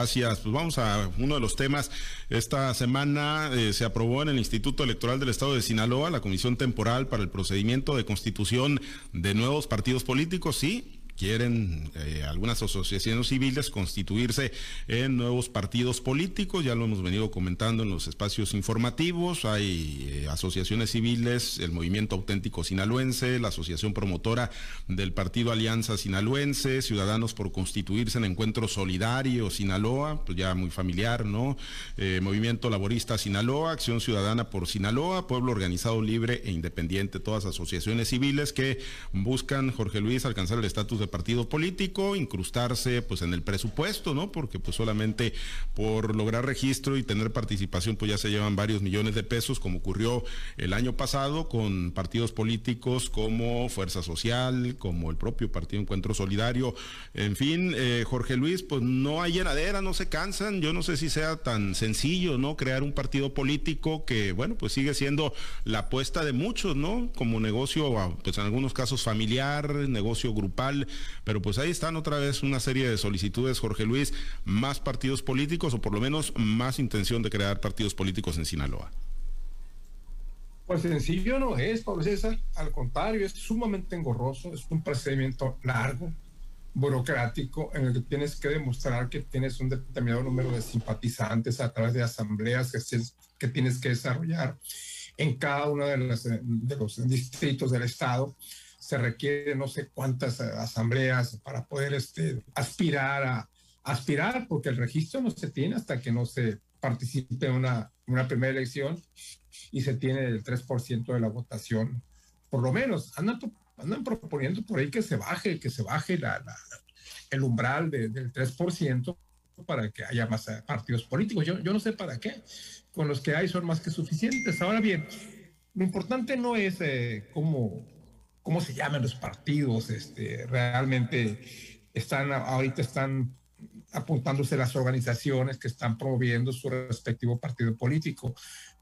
Gracias. Pues vamos a uno de los temas. Esta semana eh, se aprobó en el Instituto Electoral del Estado de Sinaloa la comisión temporal para el procedimiento de constitución de nuevos partidos políticos. Sí, quieren eh, algunas asociaciones civiles constituirse en nuevos partidos políticos, ya lo hemos venido comentando en los espacios informativos, hay eh, asociaciones civiles, el Movimiento Auténtico Sinaloense, la Asociación Promotora del Partido Alianza Sinaloense, Ciudadanos por Constituirse en Encuentro Solidario Sinaloa, pues ya muy familiar, ¿no? Eh, Movimiento Laborista Sinaloa, Acción Ciudadana por Sinaloa, Pueblo Organizado Libre e Independiente, todas asociaciones civiles que buscan, Jorge Luis, alcanzar el estatus de partido político, incrustarse pues en el presupuesto, ¿no? Porque pues solamente por lograr registro y tener participación pues ya se llevan varios millones de pesos, como ocurrió el año pasado con partidos políticos como Fuerza Social, como el propio Partido Encuentro Solidario, en fin, eh, Jorge Luis, pues no hay llenadera, no se cansan, yo no sé si sea tan sencillo, ¿no? Crear un partido político que, bueno, pues sigue siendo la apuesta de muchos, ¿no? Como negocio, pues en algunos casos familiar, negocio grupal, pero pues ahí están otra vez una serie de solicitudes, Jorge Luis, más partidos políticos o por lo menos más intención de crear partidos políticos en Sinaloa. Pues sencillo no es, Pablo César. Al contrario, es sumamente engorroso, es un procedimiento largo, burocrático, en el que tienes que demostrar que tienes un determinado número de simpatizantes a través de asambleas que, tienes que desarrollar en cada uno de los distritos del Estado se requiere no sé cuántas eh, asambleas para poder este, aspirar a aspirar, porque el registro no se tiene hasta que no se participe en una, una primera elección y se tiene el 3% de la votación. Por lo menos, andan, andan proponiendo por ahí que se baje, que se baje la, el umbral del 3% para que haya más eh, partidos políticos. Yo, yo no sé para qué. Con los que hay son más que suficientes. Ahora bien, lo importante no es eh, cómo cómo se llaman los partidos, este, realmente están, ahorita están apuntándose las organizaciones que están promoviendo su respectivo partido político.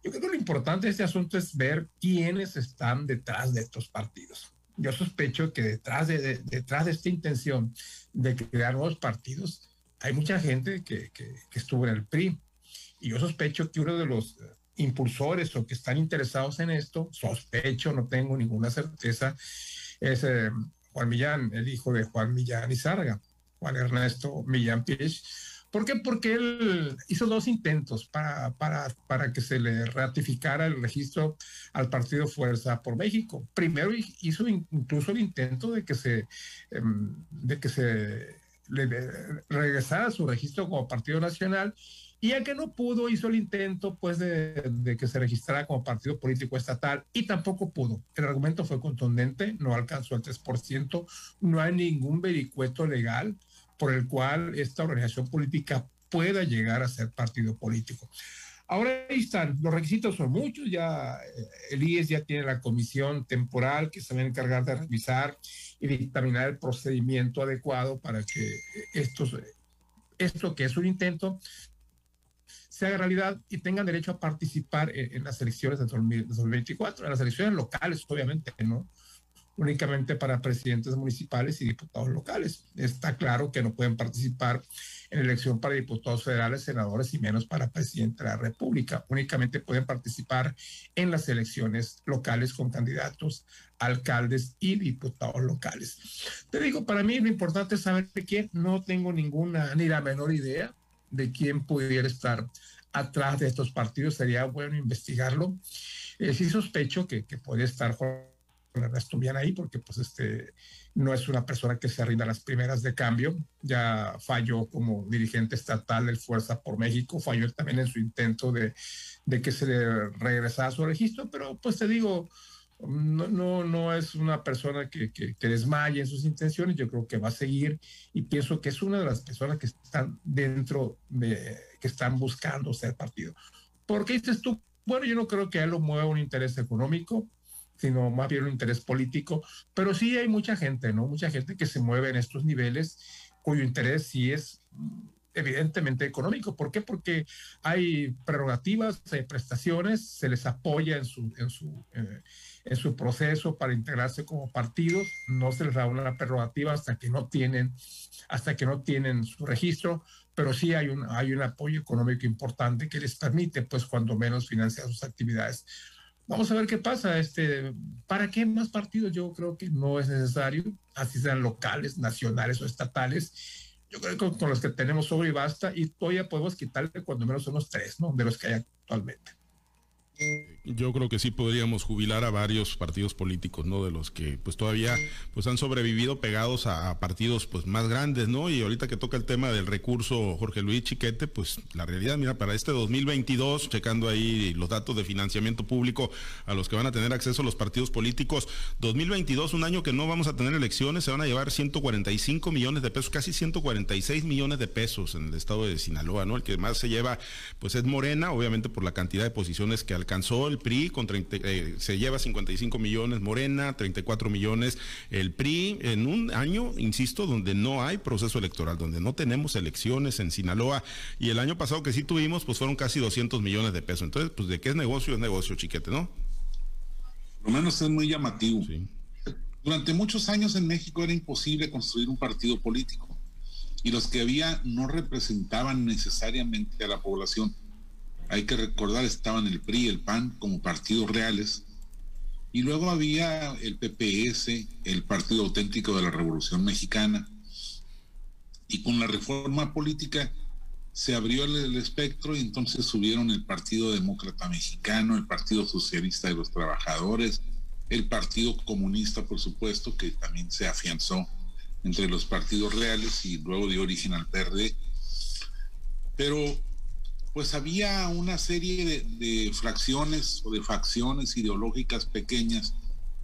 Yo creo que lo importante de este asunto es ver quiénes están detrás de estos partidos. Yo sospecho que detrás de, detrás de esta intención de crear nuevos partidos, hay mucha gente que, que, que estuvo en el PRI. Y yo sospecho que uno de los impulsores o que están interesados en esto, sospecho, no tengo ninguna certeza, es eh, Juan Millán, el hijo de Juan Millán y Sarga, Juan Ernesto Millán Pich. ¿Por qué? Porque él hizo dos intentos para, para, para que se le ratificara el registro al Partido Fuerza por México. Primero hizo incluso el intento de que se, em, de que se le regresara su registro como Partido Nacional y ya que no pudo, hizo el intento pues de, que se registrara como partido político estatal y tampoco pudo. El argumento fue contundente, no alcanzó el 3%, no hay ningún vericueto legal por el cual esta organización política pueda llegar a ser partido político. Ahora ahí están, los requisitos son muchos, ya eh, el IES ya tiene la comisión temporal que se va a encargar de revisar y dictaminar el procedimiento adecuado para que estos, esto que es un intento se haga realidad y tengan derecho a participar en, las elecciones de 2024, en las elecciones locales, obviamente, ¿no? Únicamente para presidentes municipales y diputados locales. Está claro que no pueden participar en elección para diputados federales, senadores y menos para presidente de la República. Únicamente pueden participar en las elecciones locales con candidatos, alcaldes y diputados locales. Te digo, para mí lo importante es saber quién. No tengo ninguna ni la menor idea de quién pudiera estar atrás de estos partidos, sería bueno investigarlo. Eh, sí sospecho que, que puede estar Ernesto ahí, porque pues este no es una persona que se rinda a las primeras de cambio, ya falló como dirigente estatal del Fuerza por México, falló también en su intento de, de que se le regresara su registro, pero pues te digo, no, no, no es una persona que, que, desmaye en sus intenciones, yo creo que va a seguir y pienso que es una de las personas que están dentro de, que están buscando ser partido. ¿Por qué dices tú? Bueno, yo no creo que a él lo mueva un interés económico, sino más bien un interés político, pero sí hay mucha gente, ¿no? Mucha gente que se mueve en estos niveles cuyo interés sí es evidentemente económico. ¿Por qué? Porque hay prerrogativas, hay prestaciones, se les apoya en su, en su, eh, en su proceso para integrarse como partidos, no se les da una prerrogativa hasta que no tienen, hasta que no tienen su registro, pero sí hay un, hay un apoyo económico importante que les permite, pues, cuando menos financiar sus actividades. Vamos a ver qué pasa. Este, ¿Para qué más partidos? Yo creo que no es necesario, así sean locales, nacionales o estatales. Yo creo que con los que tenemos sobre y basta, y todavía podemos quitarle cuando menos unos tres, ¿no? De los que hay actualmente. Yo creo que sí podríamos jubilar a varios partidos políticos, ¿no? De los que pues todavía pues han sobrevivido pegados a, partidos pues más grandes, ¿no? Y ahorita que toca el tema del recurso Jorge Luis Chiquete, pues la realidad, mira, para este 2022, checando ahí los datos de financiamiento público a los que van a tener acceso los partidos políticos, 2022, un año que no vamos a tener elecciones, se van a llevar 145 millones de pesos, casi 146 millones de pesos en el estado de Sinaloa, ¿no? El que más se lleva pues es Morena, obviamente por la cantidad de posiciones que alcanzó el PRI, con eh, se lleva 55 millones Morena, 34 millones el PRI, en un año, insisto, donde no hay proceso electoral, donde no tenemos elecciones en Sinaloa, y el año pasado que sí tuvimos, pues fueron casi 200 millones de pesos. Entonces, pues de qué es negocio, es negocio, chiquete, ¿no? Por lo menos es muy llamativo. Durante muchos años en México era imposible construir un partido político y los que había no representaban necesariamente a la población hay que recordar, estaban el PRI y el PAN como partidos reales, y luego había el PPS, el Partido Auténtico de la Revolución Mexicana, y con la reforma política se abrió el, espectro y entonces subieron el Partido Demócrata Mexicano, el Partido Socialista de los Trabajadores, el Partido Comunista, por supuesto, que también se afianzó entre los partidos reales y luego dio origen al PRD. Pero pues había una serie de, fracciones o de facciones ideológicas pequeñas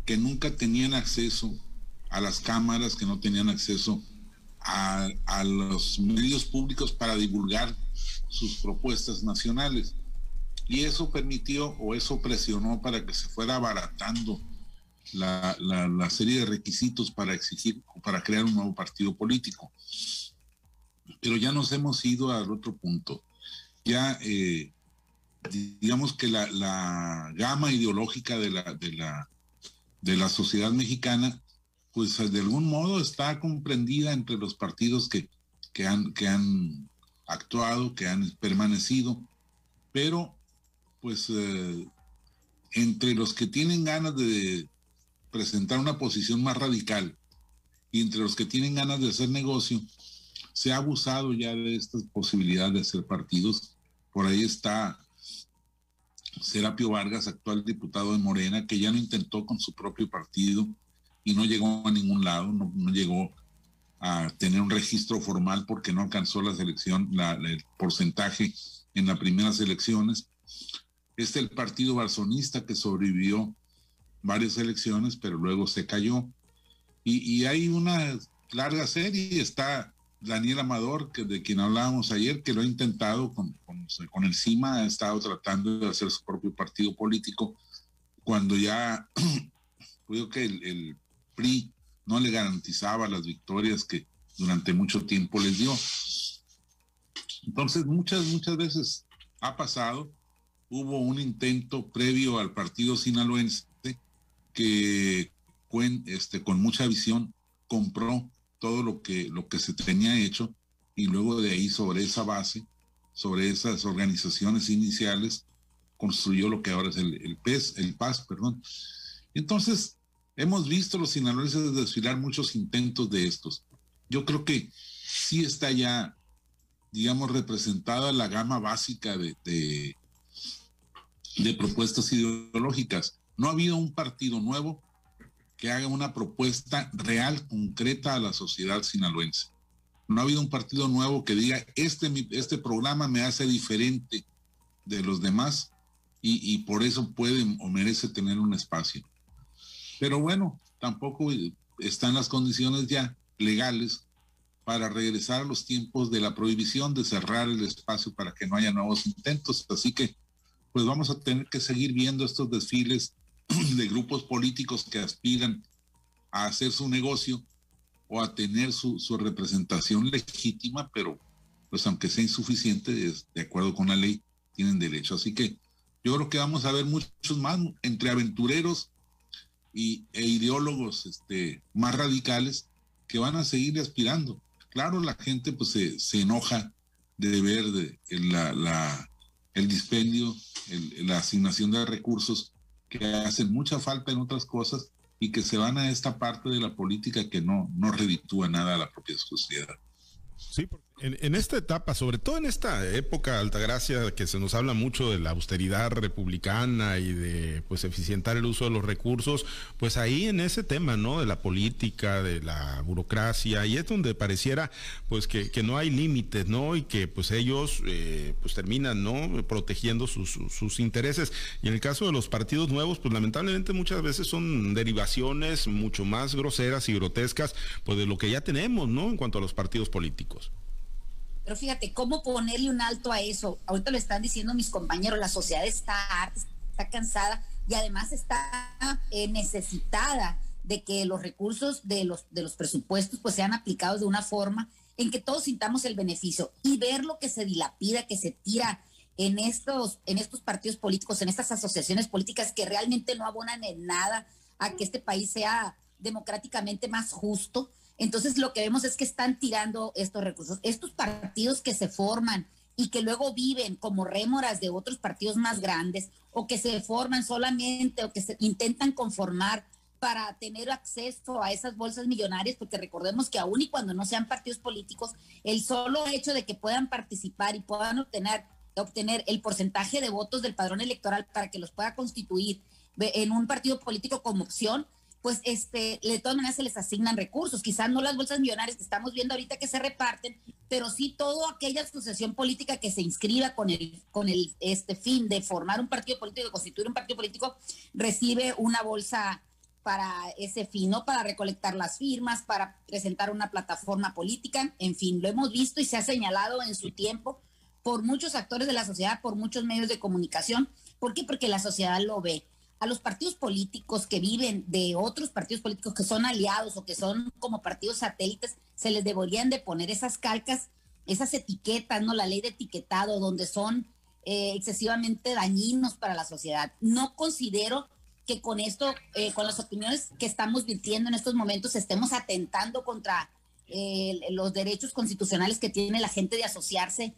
que nunca tenían acceso a las cámaras, que no tenían acceso a, los medios públicos para divulgar sus propuestas nacionales. Y eso permitió o eso presionó para que se fuera abaratando la, la, serie de requisitos para exigir para crear un nuevo partido político. Pero ya nos hemos ido al otro punto ya eh, digamos que la, gama ideológica de la, de, la, de la sociedad mexicana, pues de algún modo está comprendida entre los partidos que, que, han, que han actuado, que han permanecido, pero pues eh, entre los que tienen ganas de presentar una posición más radical y entre los que tienen ganas de hacer negocio, se ha abusado ya de esta posibilidad de hacer partidos por ahí está Serapio Vargas, actual diputado de Morena, que ya lo intentó con su propio partido y no llegó a ningún lado, no, llegó a tener un registro formal porque no alcanzó la selección, el porcentaje en las primeras elecciones. Este el partido barzonista que sobrevivió varias elecciones, pero luego se cayó. Y, y hay una larga serie, está Daniel Amador, de quien hablábamos ayer, que lo ha intentado con, con, el CIMA, ha estado tratando de hacer su propio partido político, cuando ya creo que el, PRI no le garantizaba las victorias que durante mucho tiempo les dio. Entonces, muchas, muchas veces ha pasado, hubo un intento previo al partido sinaloense que este, con mucha visión compró todo lo que, lo que se tenía hecho y luego de ahí sobre esa base, sobre esas organizaciones iniciales, construyó lo que ahora es el, PES, el PAS, perdón. Entonces, hemos visto los sinaloenses desfilar muchos intentos de estos. Yo creo que sí está ya, digamos, representada la gama básica de, de propuestas ideológicas. No ha habido un partido nuevo que haga una propuesta real, concreta a la sociedad sinaloense. No ha habido un partido nuevo que diga, este, este programa me hace diferente de los demás y, por eso puede o merece tener un espacio. Pero bueno, tampoco están las condiciones ya legales para regresar a los tiempos de la prohibición de cerrar el espacio para que no haya nuevos intentos. Así que, pues vamos a tener que seguir viendo estos desfiles de grupos políticos que aspiran a hacer su negocio o a tener su, representación legítima, pero pues aunque sea insuficiente, de acuerdo con la ley, tienen derecho. Así que yo creo que vamos a ver muchos más entre aventureros y, e ideólogos este, más radicales que van a seguir aspirando. Claro, la gente pues se, se enoja de ver la, el dispendio, la asignación de recursos que hacen mucha falta en otras cosas y que se van a esta parte de la política que no, no reditúa nada a la propia sociedad. Sí, porque en, esta etapa, sobre todo en esta época, Altagracia, que se nos habla mucho de la austeridad republicana y de pues eficientar el uso de los recursos, pues ahí en ese tema, ¿no? De la política, de la burocracia, y es donde pareciera pues que, no hay límites, ¿no? Y que pues ellos eh, pues terminan, ¿no? Protegiendo sus, sus intereses. Y en el caso de los partidos nuevos, pues lamentablemente muchas veces son derivaciones mucho más groseras y grotescas, pues de lo que ya tenemos, ¿no? En cuanto a los partidos políticos. Pero fíjate, ¿cómo ponerle un alto a eso? Ahorita lo están diciendo mis compañeros, la sociedad está está cansada y además está eh, necesitada de que los recursos de los, de los presupuestos pues sean aplicados de una forma en que todos sintamos el beneficio y ver lo que se dilapida, que se tira en estos, en estos partidos políticos, en estas asociaciones políticas que realmente no abonan en nada a que este país sea democráticamente más justo, entonces lo que vemos es que están tirando estos recursos. Estos partidos que se forman y que luego viven como rémoras de otros partidos más grandes o que se forman solamente o que se intentan conformar para tener acceso a esas bolsas millonarias, porque recordemos que aún y cuando no sean partidos políticos, el solo hecho de que puedan participar y puedan obtener, obtener el porcentaje de votos del padrón electoral para que los pueda constituir en un partido político como opción, pues este, de todas maneras se les asignan recursos, quizás no las bolsas millonarias que estamos viendo ahorita que se reparten, pero sí toda aquella asociación política que se inscriba con el, con el este fin de formar un partido político, de constituir un partido político, recibe una bolsa para ese fin, ¿no? Para recolectar las firmas, para presentar una plataforma política, en fin, lo hemos visto y se ha señalado en su tiempo por muchos actores de la sociedad, por muchos medios de comunicación. ¿Por qué? Porque la sociedad lo ve a los partidos políticos que viven de otros partidos políticos que son aliados o que son como partidos satélites, se les deberían de poner esas calcas, esas etiquetas, ¿no? La ley de etiquetado, donde son eh, excesivamente dañinos para la sociedad. No considero que con esto, eh, con las opiniones que estamos virtiendo en estos momentos, estemos atentando contra eh, los derechos constitucionales que tiene la gente de asociarse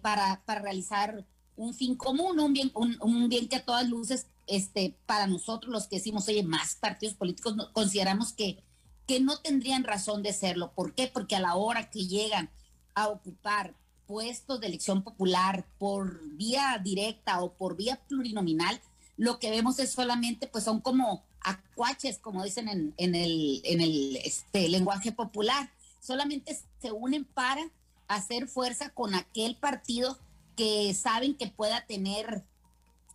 para, para realizar un fin común, un bien, un bien que a todas luces este, para nosotros los que decimos, oye, más partidos políticos, consideramos que, que no tendrían razón de serlo. ¿Por qué? Porque a la hora que llegan a ocupar puestos de elección popular por vía directa o por vía plurinominal, lo que vemos es solamente, pues son como acuaches, como dicen en, en el, en el este, lenguaje popular. Solamente se unen para hacer fuerza con aquel partido que saben que pueda tener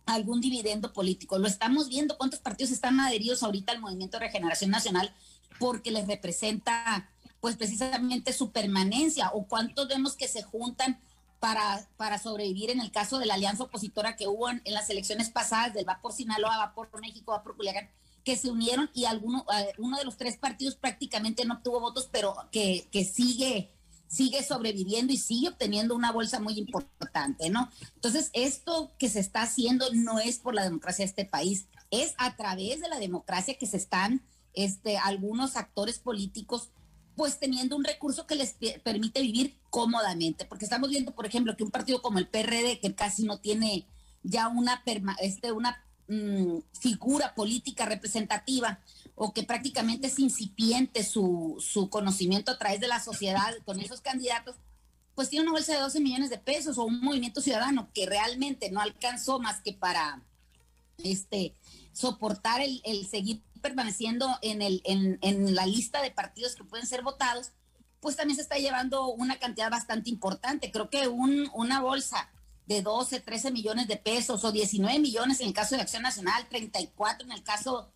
algún dividendo político. Lo estamos viendo cuántos partidos están adheridos ahorita al Movimiento de Regeneración Nacional porque les representa pues precisamente su permanencia o cuántos vemos que se juntan para, para sobrevivir en el caso de la alianza opositora que hubo en, las elecciones pasadas del Va por Sinaloa, Va por México, Va por Culiacán, que se unieron y alguno, eh, uno de los tres partidos prácticamente no obtuvo votos, pero que, que sigue sigue sobreviviendo y sigue obteniendo una bolsa muy importante, ¿no? Entonces, esto que se está haciendo no es por la democracia de este país, es a través de la democracia que se están este, algunos actores políticos pues teniendo un recurso que les permite vivir cómodamente, porque estamos viendo, por ejemplo, que un partido como el PRD, que casi no tiene ya una, este, una mm, figura política representativa, o que prácticamente es incipiente su, su conocimiento a través de la sociedad con esos candidatos, pues tiene una bolsa de 12 millones de pesos o un movimiento ciudadano que realmente no alcanzó más que para este soportar el, seguir permaneciendo en, el, en, en, la lista de partidos que pueden ser votados, pues también se está llevando una cantidad bastante importante. Creo que un, una bolsa de 12, 13 millones de pesos o 19 millones en el caso de Acción Nacional, 34 en el caso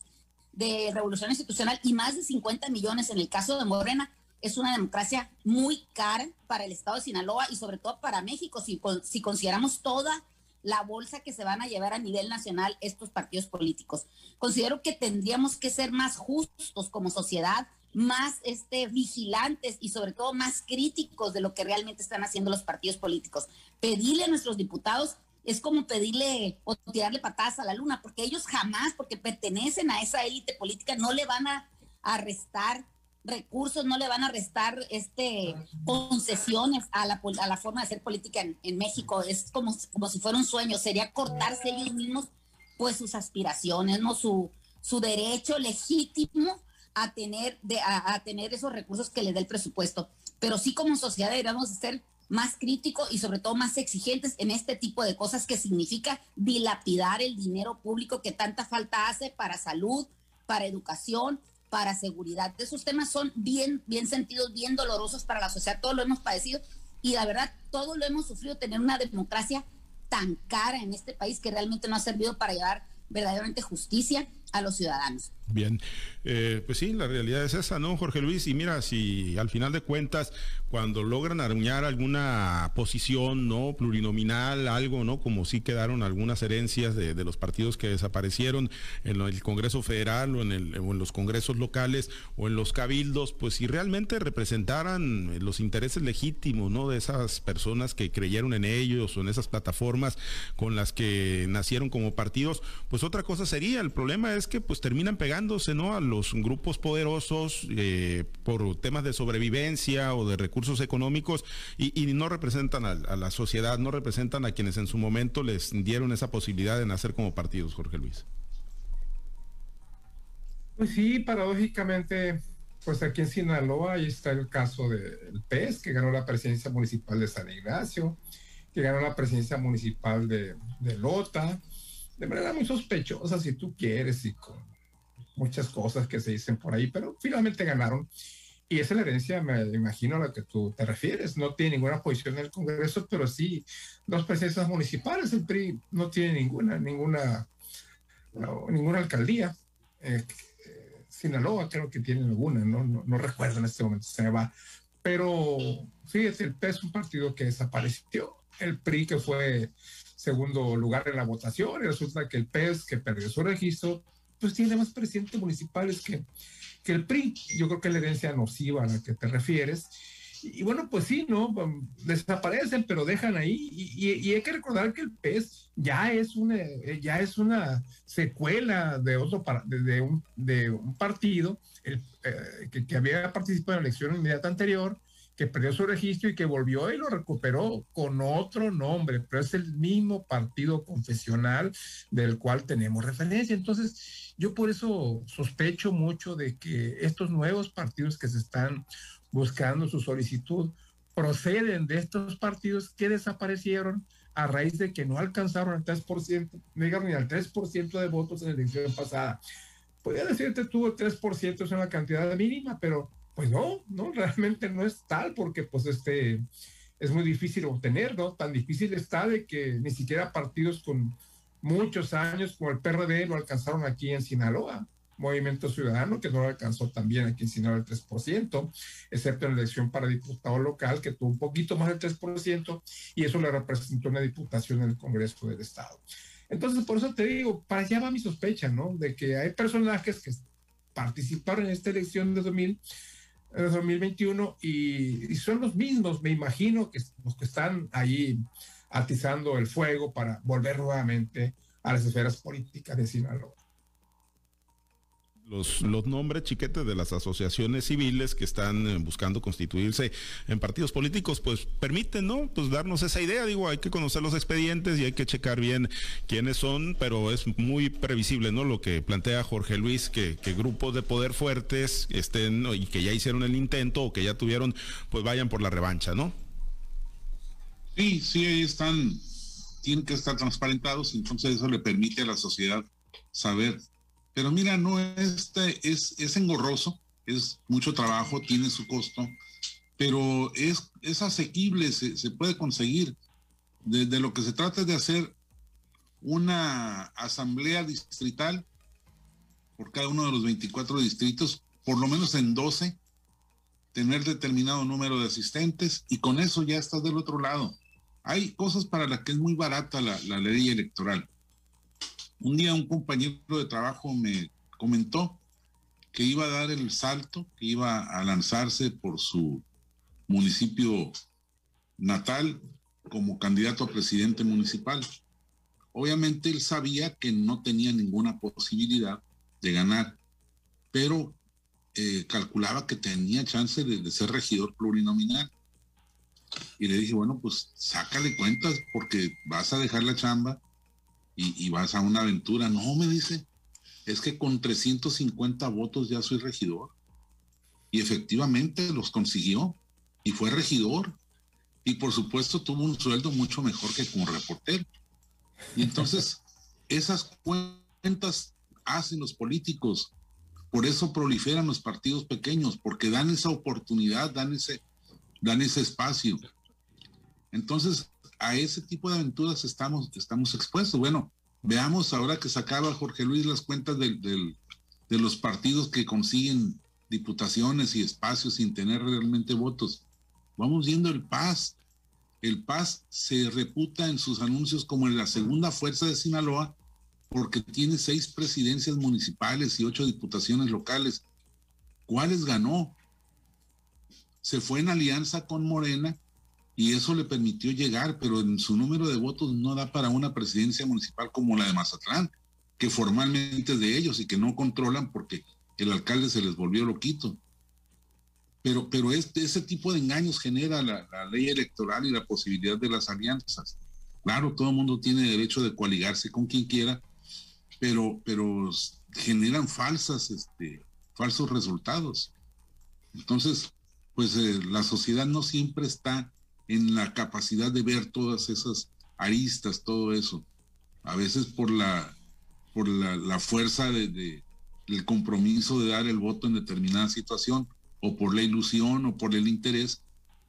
de revolución institucional y más de 50 millones en el caso de Morena, es una democracia muy cara para el estado de Sinaloa y sobre todo para México, si, si consideramos toda la bolsa que se van a llevar a nivel nacional estos partidos políticos. Considero que tendríamos que ser más justos como sociedad, más este, vigilantes y sobre todo más críticos de lo que realmente están haciendo los partidos políticos. Pedirle a nuestros diputados es como pedirle o tirarle patadas a la luna, porque ellos jamás, porque pertenecen a esa élite política, no le van a, arrestar recursos, no le van a restar este concesiones a la, a la forma de hacer política en, México. Es como, como si fuera un sueño, sería cortarse ellos mismos pues sus aspiraciones, ¿no? Su, su derecho legítimo a tener, de, a, tener esos recursos que le dé el presupuesto. Pero sí como sociedad deberíamos ser más críticos y sobre todo más exigentes en este tipo de cosas que significa dilapidar el dinero público que tanta falta hace para salud, para educación, para seguridad. Esos temas son bien, bien sentidos, bien dolorosos para la sociedad, todos lo hemos padecido y la verdad, todos lo hemos sufrido, tener una democracia tan cara en este país que realmente no ha servido para llevar verdaderamente justicia a los ciudadanos. Bien, eh, pues sí, la realidad es esa, ¿no, Jorge Luis? Y mira, si al final de cuentas, cuando logran arañar alguna posición, ¿no? Plurinominal, algo, ¿no? Como sí quedaron algunas herencias de, los partidos que desaparecieron en el Congreso Federal o en, el, o en los congresos locales o en los cabildos, pues si realmente representaran los intereses legítimos, ¿no? De esas personas que creyeron en ellos o en esas plataformas con las que nacieron como partidos, pues otra cosa sería. El problema es que pues terminan ¿no? a los grupos poderosos eh, por temas de sobrevivencia o de recursos económicos y, no representan a, la sociedad, no representan a quienes en su momento les dieron esa posibilidad de nacer como partidos, Jorge Luis. Pues sí, paradójicamente, pues aquí en Sinaloa ahí está el caso del PES, que ganó la presidencia municipal de San Ignacio, que ganó la presidencia municipal de, de Lota, de manera muy sospechosa, si tú quieres, y con muchas cosas que se dicen por ahí, pero finalmente ganaron. Y esa es la herencia, me imagino, a la que tú te refieres. No tiene ninguna posición en el Congreso, pero sí dos presidencias municipales. El PRI no tiene ninguna, ninguna, ninguna alcaldía. Eh, Sinaloa creo que tiene alguna, ¿no? No, recuerdo en este momento, se me va. Pero fíjate, el PES es un partido que desapareció. El PRI que fue segundo lugar en la votación y resulta que el PES, que perdió su registro, pues tiene más presidentes municipales que, que el PRI. Yo creo que es la herencia nociva a la que te refieres. Y, bueno, pues sí, ¿no? Desaparecen, pero dejan ahí. Y, hay que recordar que el PES ya es una, ya es una secuela de otro de, un, de un partido el, eh, que, que, había participado en la elección inmediata anterior que perdió su registro y que volvió y lo recuperó con otro nombre, pero es el mismo partido confesional del cual tenemos referencia. Entonces, yo por eso sospecho mucho de que estos nuevos partidos que se están buscando su solicitud proceden de estos partidos que desaparecieron a raíz de que no alcanzaron el 3%, no llegaron ni al 3% de votos en la elección pasada. Podría decirte tú el 3% es una cantidad mínima, pero pues no, no, realmente no es tal porque pues este es muy difícil obtener, ¿no? Tan difícil está de que ni siquiera partidos con muchos años como el PRD lo alcanzaron aquí en Sinaloa. Movimiento Ciudadano, que no lo alcanzó también aquí en Sinaloa el 3%, excepto en la elección para diputado local, que tuvo un poquito más del 3%, y eso le representó una diputación en el Congreso del Estado. Entonces, por eso te digo, para allá va mi sospecha, ¿no? De que hay personajes que participaron en esta elección de 2000 en 2021 y, son los mismos, me imagino, que los que están ahí atizando el fuego para volver nuevamente a las esferas políticas de Sinaloa los, los nombres chiquetes de las asociaciones civiles que están eh, buscando constituirse en partidos políticos, pues permiten, ¿no? Pues darnos esa idea, digo, hay que conocer los expedientes y hay que checar bien quiénes son, pero es muy previsible, ¿no? Lo que plantea Jorge Luis, que, que grupos de poder fuertes estén y que ya hicieron el intento o que ya tuvieron, pues vayan por la revancha, ¿no? Sí, sí, ahí están, tienen que estar transparentados, entonces eso le permite a la sociedad saber pero mira, no este es, es engorroso, es mucho trabajo, tiene su costo, pero es, es asequible, se, puede conseguir. De, lo que se trata de hacer una asamblea distrital por cada uno de los 24 distritos, por lo menos en 12, tener determinado número de asistentes y con eso ya estás del otro lado. Hay cosas para las que es muy barata la ley electoral. Un día un compañero de trabajo me comentó que iba a dar el salto, que iba a lanzarse por su municipio natal como candidato a presidente municipal. Obviamente él sabía que no tenía ninguna posibilidad de ganar, pero eh, calculaba que tenía chance de, ser regidor plurinominal. Y le dije, bueno, pues sácale cuentas porque vas a dejar la chamba y, y, vas a una aventura. No, me dice, es que con 350 votos ya soy regidor. Y efectivamente los consiguió y fue regidor. Y por supuesto tuvo un sueldo mucho mejor que como reportero. Y entonces esas cuentas hacen los políticos. Por eso proliferan los partidos pequeños, porque dan esa oportunidad, dan ese, dan ese espacio. Entonces, a ese tipo de aventuras estamos, estamos expuestos. Bueno, veamos ahora que sacaba Jorge Luis las cuentas de los partidos que consiguen diputaciones y espacios sin tener realmente votos. Vamos viendo el Paz. El Paz se reputa en sus anuncios como la segunda fuerza de Sinaloa porque tiene seis presidencias municipales y ocho diputaciones locales. ¿Cuáles ganó? Se fue en alianza con Morena y eso le permitió llegar, pero en su número de votos no da para una presidencia municipal como la de Mazatlán, que formalmente es de ellos y que no controlan porque el alcalde se les volvió loquito. Pero, pero este, ese tipo de engaños genera la, ley electoral y la posibilidad de las alianzas. Claro, todo el mundo tiene derecho de coaligarse con quien quiera, pero, pero generan falsas, este, falsos resultados. Entonces, pues eh, la sociedad no siempre está en la capacidad de ver todas esas aristas, todo eso. A veces por la, por la, fuerza de, el compromiso de dar el voto en determinada situación, o por la ilusión o por el interés,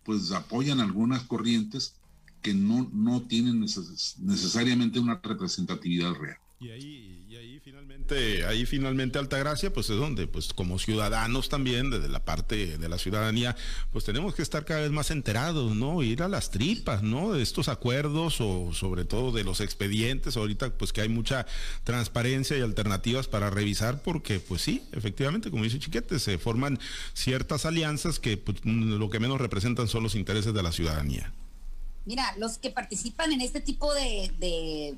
pues apoyan algunas corrientes que no, no tienen necesariamente una representatividad real. Y ahí, y ahí finalmente, ahí finalmente Altagracia, pues es donde, pues como ciudadanos también, desde la parte de la ciudadanía, pues tenemos que estar cada vez más enterados, ¿no? Ir a las tripas, ¿no? De estos acuerdos o sobre todo de los expedientes, ahorita pues que hay mucha transparencia y alternativas para revisar, porque pues sí, efectivamente, como dice Chiquete, se forman ciertas alianzas que pues, lo que menos representan son los intereses de la ciudadanía. Mira, los que participan en este tipo de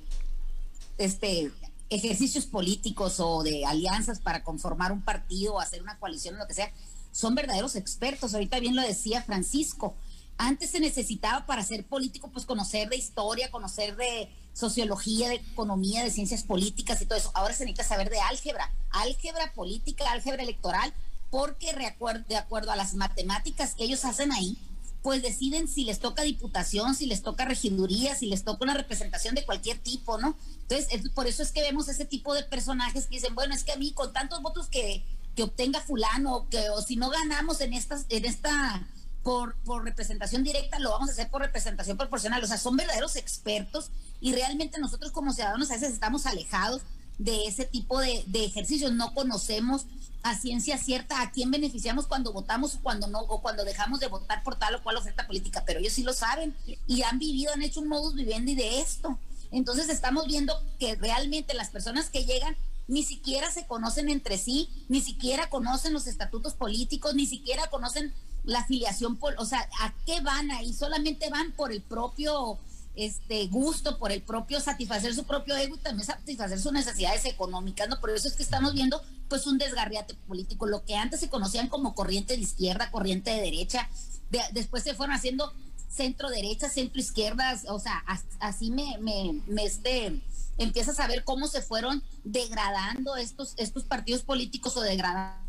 este, ejercicios políticos o de alianzas para conformar un partido o hacer una coalición o lo que sea, son verdaderos expertos. Ahorita bien lo decía Francisco. Antes se necesitaba para ser político, pues conocer de historia, conocer de sociología, de economía, de ciencias políticas y todo eso. Ahora se necesita saber de álgebra, álgebra política, álgebra electoral, porque de acuerdo a las matemáticas que ellos hacen ahí, pues deciden si les toca diputación, si les toca regiduría, si les toca una representación de cualquier tipo, ¿no? Entonces, por eso es que vemos ese tipo de personajes que dicen, bueno, es que a mí con tantos votos que, que obtenga fulano, que, o si no ganamos en, estas, en esta, por, por representación directa, lo vamos a hacer por representación proporcional. O sea, son verdaderos expertos y realmente nosotros como ciudadanos a veces estamos alejados de ese tipo de, de ejercicios, no conocemos a ciencia cierta a quién beneficiamos cuando votamos cuando no, o cuando dejamos de votar por tal o cual oferta política, pero ellos sí lo saben y han vivido, han hecho un modus vivendi de esto. Entonces estamos viendo que realmente las personas que llegan ni siquiera se conocen entre sí, ni siquiera conocen los estatutos políticos, ni siquiera conocen la afiliación, o sea, ¿a qué van ahí? Solamente van por el propio este gusto, por el propio satisfacer su propio ego y también satisfacer sus necesidades económicas, ¿no? Por eso es que estamos viendo pues un desgarriate político, lo que antes se conocían como corriente de izquierda, corriente de derecha, después se fueron haciendo centro derecha, centro izquierda, o sea, así me, me, me este, empiezas a ver cómo se fueron degradando estos, estos partidos políticos o degradando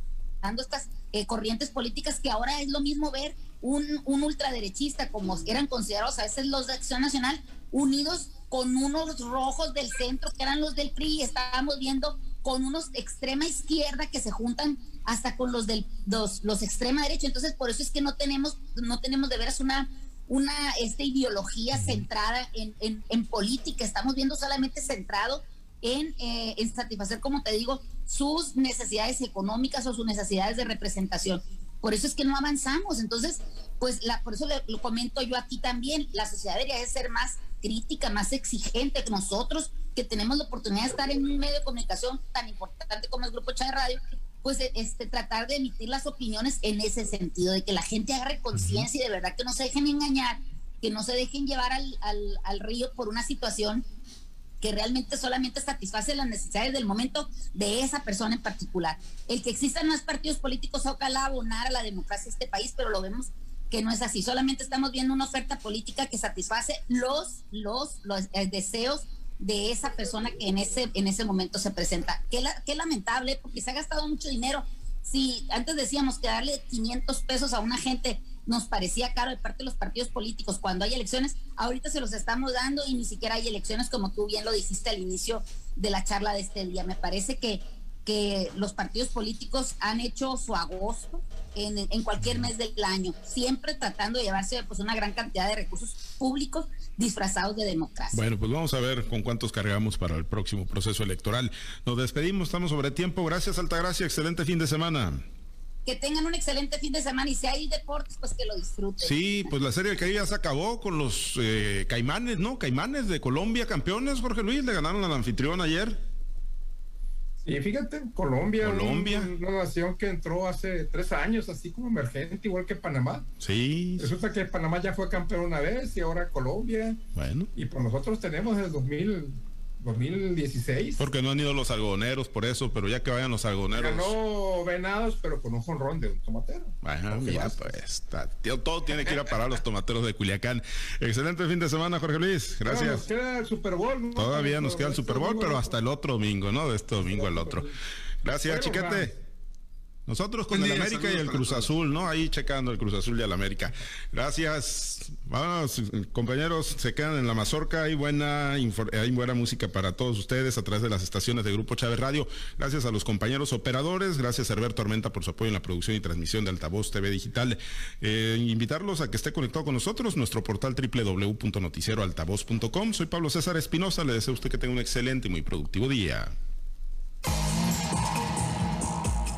estas eh, corrientes políticas que ahora es lo mismo ver un, un ultraderechista como eran considerados a veces los de Acción Nacional unidos con unos rojos del centro que eran los del PRI y estábamos viendo con unos de extrema izquierda que se juntan hasta con los del los, los extrema derecha. Entonces, por eso es que no tenemos, no tenemos de veras una, una esta ideología centrada en, en, política. Estamos viendo solamente centrado en, eh, en, satisfacer, como te digo, sus necesidades económicas o sus necesidades de representación. Por eso es que no avanzamos. Entonces, pues la, por eso lo comento yo aquí también, la sociedad debería de ser más crítica, más exigente que nosotros, que tenemos la oportunidad de estar en un medio de comunicación tan importante como el Grupo Chá de Radio, pues este, tratar de emitir las opiniones en ese sentido, de que la gente agarre conciencia y de verdad que no se dejen engañar, que no se dejen llevar al, al, al río por una situación que realmente solamente satisface las necesidades del momento de esa persona en particular. El que existan más partidos políticos, ojalá abonar a la democracia de este país, pero lo vemos que no es así. Solamente estamos viendo una oferta política que satisface los, los, los eh, deseos de esa persona que en ese, en ese momento se presenta. Qué, qué lamentable, porque se ha gastado mucho dinero. Si antes decíamos que darle 500 pesos a una gente nos parecía caro de parte de los partidos políticos cuando hay elecciones, ahorita se los estamos dando y ni siquiera hay elecciones como tú bien lo dijiste al inicio de la charla de este día. Me parece que, que los partidos políticos han hecho su agosto en, en cualquier mes del año, siempre tratando de llevarse pues una gran cantidad de recursos públicos disfrazados de democracia. Bueno, pues vamos a ver con cuántos cargamos para el próximo proceso electoral. Nos despedimos, estamos sobre tiempo. Gracias, Altagracia. Excelente fin de semana que tengan un excelente fin de semana y si hay deportes, pues que lo disfruten. Sí, pues la serie de ya se acabó con los eh, Caimanes, ¿no? Caimanes de Colombia, campeones, Jorge Luis, le ganaron al anfitrión ayer. Sí, fíjate, Colombia, Colombia. una nación que entró hace tres años, así como emergente, igual que Panamá. Sí. Resulta que Panamá ya fue campeón una vez y ahora Colombia. Bueno. Y pues nosotros tenemos el 2000 2016. Porque no han ido los algodoneros por eso, pero ya que vayan los algodoneros. Ganó Venados, pero con un jonrón de un tomatero. Mira, pues todo tiene que ir a parar los tomateros de Culiacán. Excelente fin de semana, Jorge Luis. Gracias. nos queda el Super Bowl. Todavía nos queda el Super Bowl, pero hasta el otro domingo, ¿no? De este domingo al otro. Gracias, chiquete. Nosotros con el América y el Cruz Azul, ¿no? Ahí checando el Cruz Azul y el América. Gracias. Vamos, compañeros, se quedan en la mazorca. Hay buena, hay buena música para todos ustedes a través de las estaciones de Grupo Chávez Radio. Gracias a los compañeros operadores. Gracias a Herbert Tormenta por su apoyo en la producción y transmisión de Altavoz TV Digital. Eh, invitarlos a que esté conectado con nosotros, nuestro portal www.noticieroaltavoz.com. Soy Pablo César Espinosa. Le deseo a usted que tenga un excelente y muy productivo día.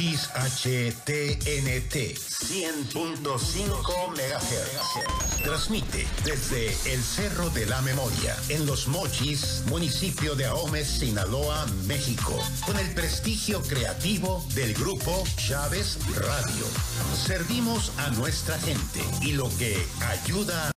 XHTNT 100.5 MHz. Transmite desde el Cerro de la Memoria, en Los Mochis, municipio de Ahome, Sinaloa, México, con el prestigio creativo del grupo Chávez Radio. Servimos a nuestra gente y lo que ayuda